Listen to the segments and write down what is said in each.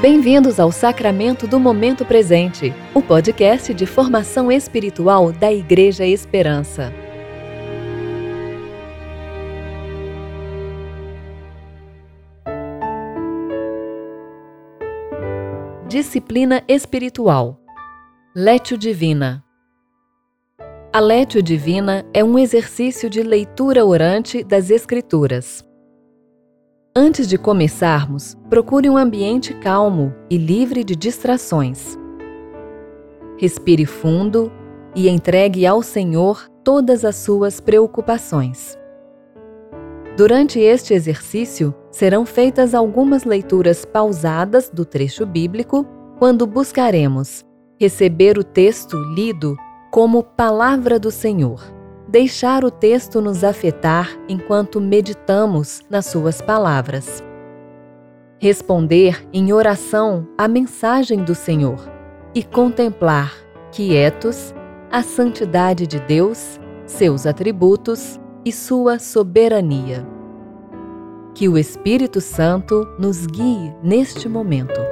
Bem-vindos ao Sacramento do Momento Presente, o podcast de formação espiritual da Igreja Esperança. Disciplina espiritual. Létio Divina. A Létio Divina é um exercício de leitura orante das Escrituras. Antes de começarmos, procure um ambiente calmo e livre de distrações. Respire fundo e entregue ao Senhor todas as suas preocupações. Durante este exercício, serão feitas algumas leituras pausadas do trecho bíblico quando buscaremos receber o texto lido como palavra do Senhor deixar o texto nos afetar enquanto meditamos nas suas palavras. Responder em oração à mensagem do Senhor e contemplar, quietos, a santidade de Deus, seus atributos e sua soberania. Que o Espírito Santo nos guie neste momento.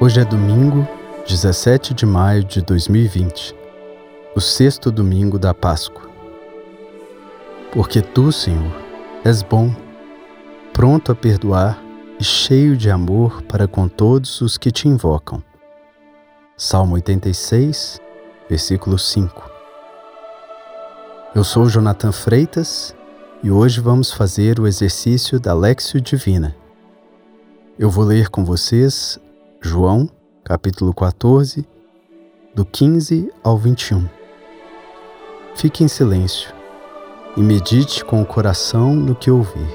Hoje é domingo, 17 de maio de 2020, o sexto domingo da Páscoa. Porque tu, Senhor, és bom, pronto a perdoar e cheio de amor para com todos os que te invocam. Salmo 86, versículo 5. Eu sou Jonathan Freitas e hoje vamos fazer o exercício da Lexio Divina. Eu vou ler com vocês João, capítulo 14, do 15 ao 21. Fique em silêncio e medite com o coração no que ouvir.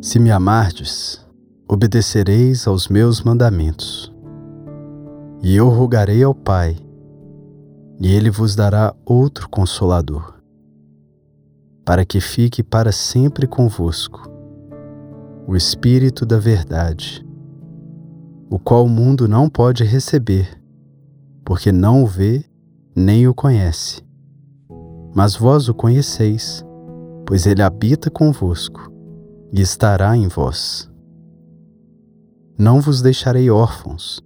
Se me amardes, obedecereis aos meus mandamentos. E eu rogarei ao Pai, e ele vos dará outro consolador, para que fique para sempre convosco, o Espírito da Verdade, o qual o mundo não pode receber, porque não o vê nem o conhece. Mas vós o conheceis, pois ele habita convosco e estará em vós não vos deixarei órfãos,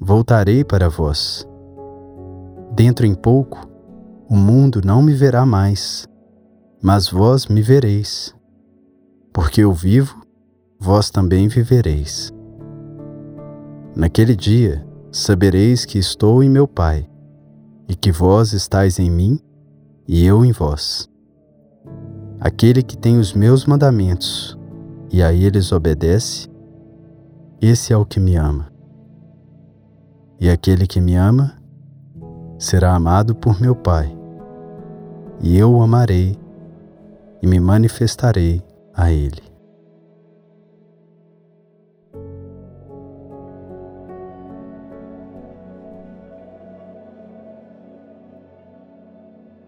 voltarei para vós. Dentro em pouco, o mundo não me verá mais, mas vós me vereis. Porque eu vivo, vós também vivereis. Naquele dia, sabereis que estou em meu Pai, e que vós estáis em mim, e eu em vós. Aquele que tem os meus mandamentos, e a eles obedece, esse é o que me ama. E aquele que me ama será amado por meu Pai, e eu o amarei e me manifestarei a ele.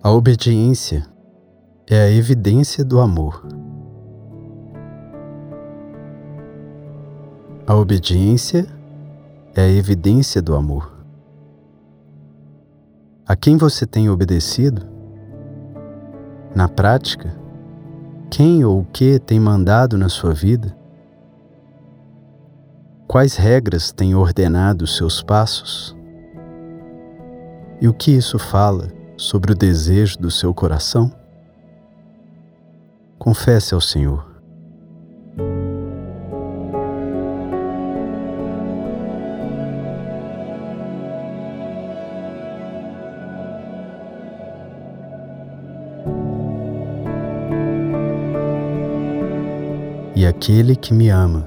A obediência é a evidência do amor. A obediência é a evidência do amor. A quem você tem obedecido? Na prática, quem ou o que tem mandado na sua vida? Quais regras têm ordenado seus passos? E o que isso fala sobre o desejo do seu coração? Confesse ao Senhor. E aquele que me ama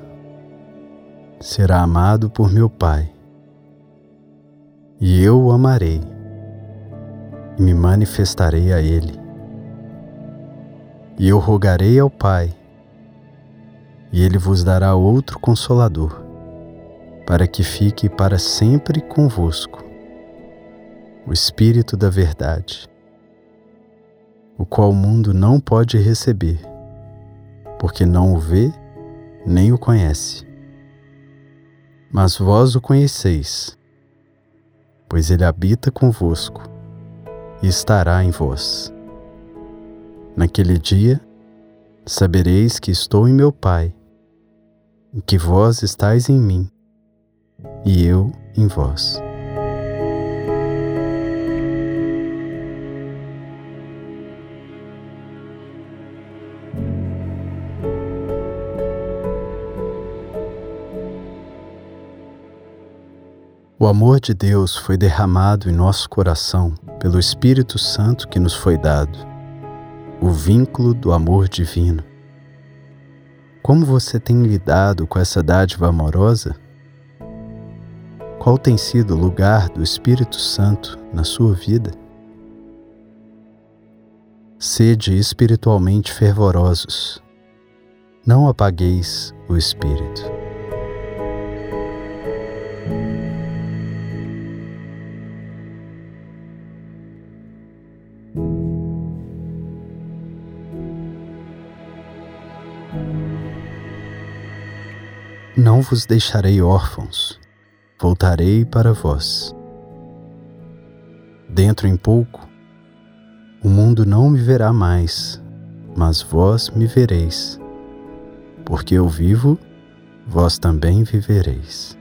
será amado por meu Pai, E eu o amarei e me manifestarei a ele. E eu rogarei ao Pai, e ele vos dará outro consolador, para que fique para sempre convosco, o Espírito da Verdade, o qual o mundo não pode receber, porque não o vê nem o conhece. Mas vós o conheceis, pois ele habita convosco e estará em vós. Naquele dia, sabereis que estou em meu Pai, e que vós estáis em mim, e eu em vós. O amor de Deus foi derramado em nosso coração pelo Espírito Santo que nos foi dado, o vínculo do amor divino. Como você tem lidado com essa dádiva amorosa? Qual tem sido o lugar do Espírito Santo na sua vida? Sede espiritualmente fervorosos. Não apagueis o espírito. Não vos deixarei órfãos, voltarei para vós. Dentro em pouco, o mundo não me verá mais, mas vós me vereis. Porque eu vivo, vós também vivereis.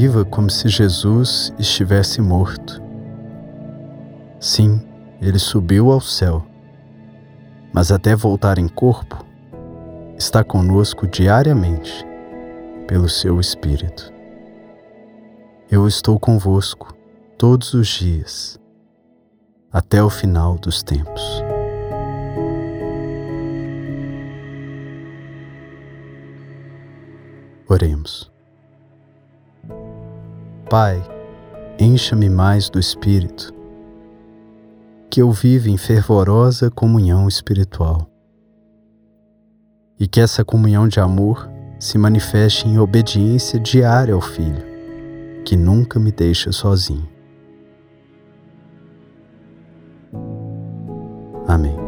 Viva como se Jesus estivesse morto. Sim, ele subiu ao céu, mas até voltar em corpo, está conosco diariamente pelo seu Espírito. Eu estou convosco todos os dias, até o final dos tempos. Oremos. Pai, encha-me mais do Espírito, que eu viva em fervorosa comunhão espiritual e que essa comunhão de amor se manifeste em obediência diária ao Filho, que nunca me deixa sozinho. Amém.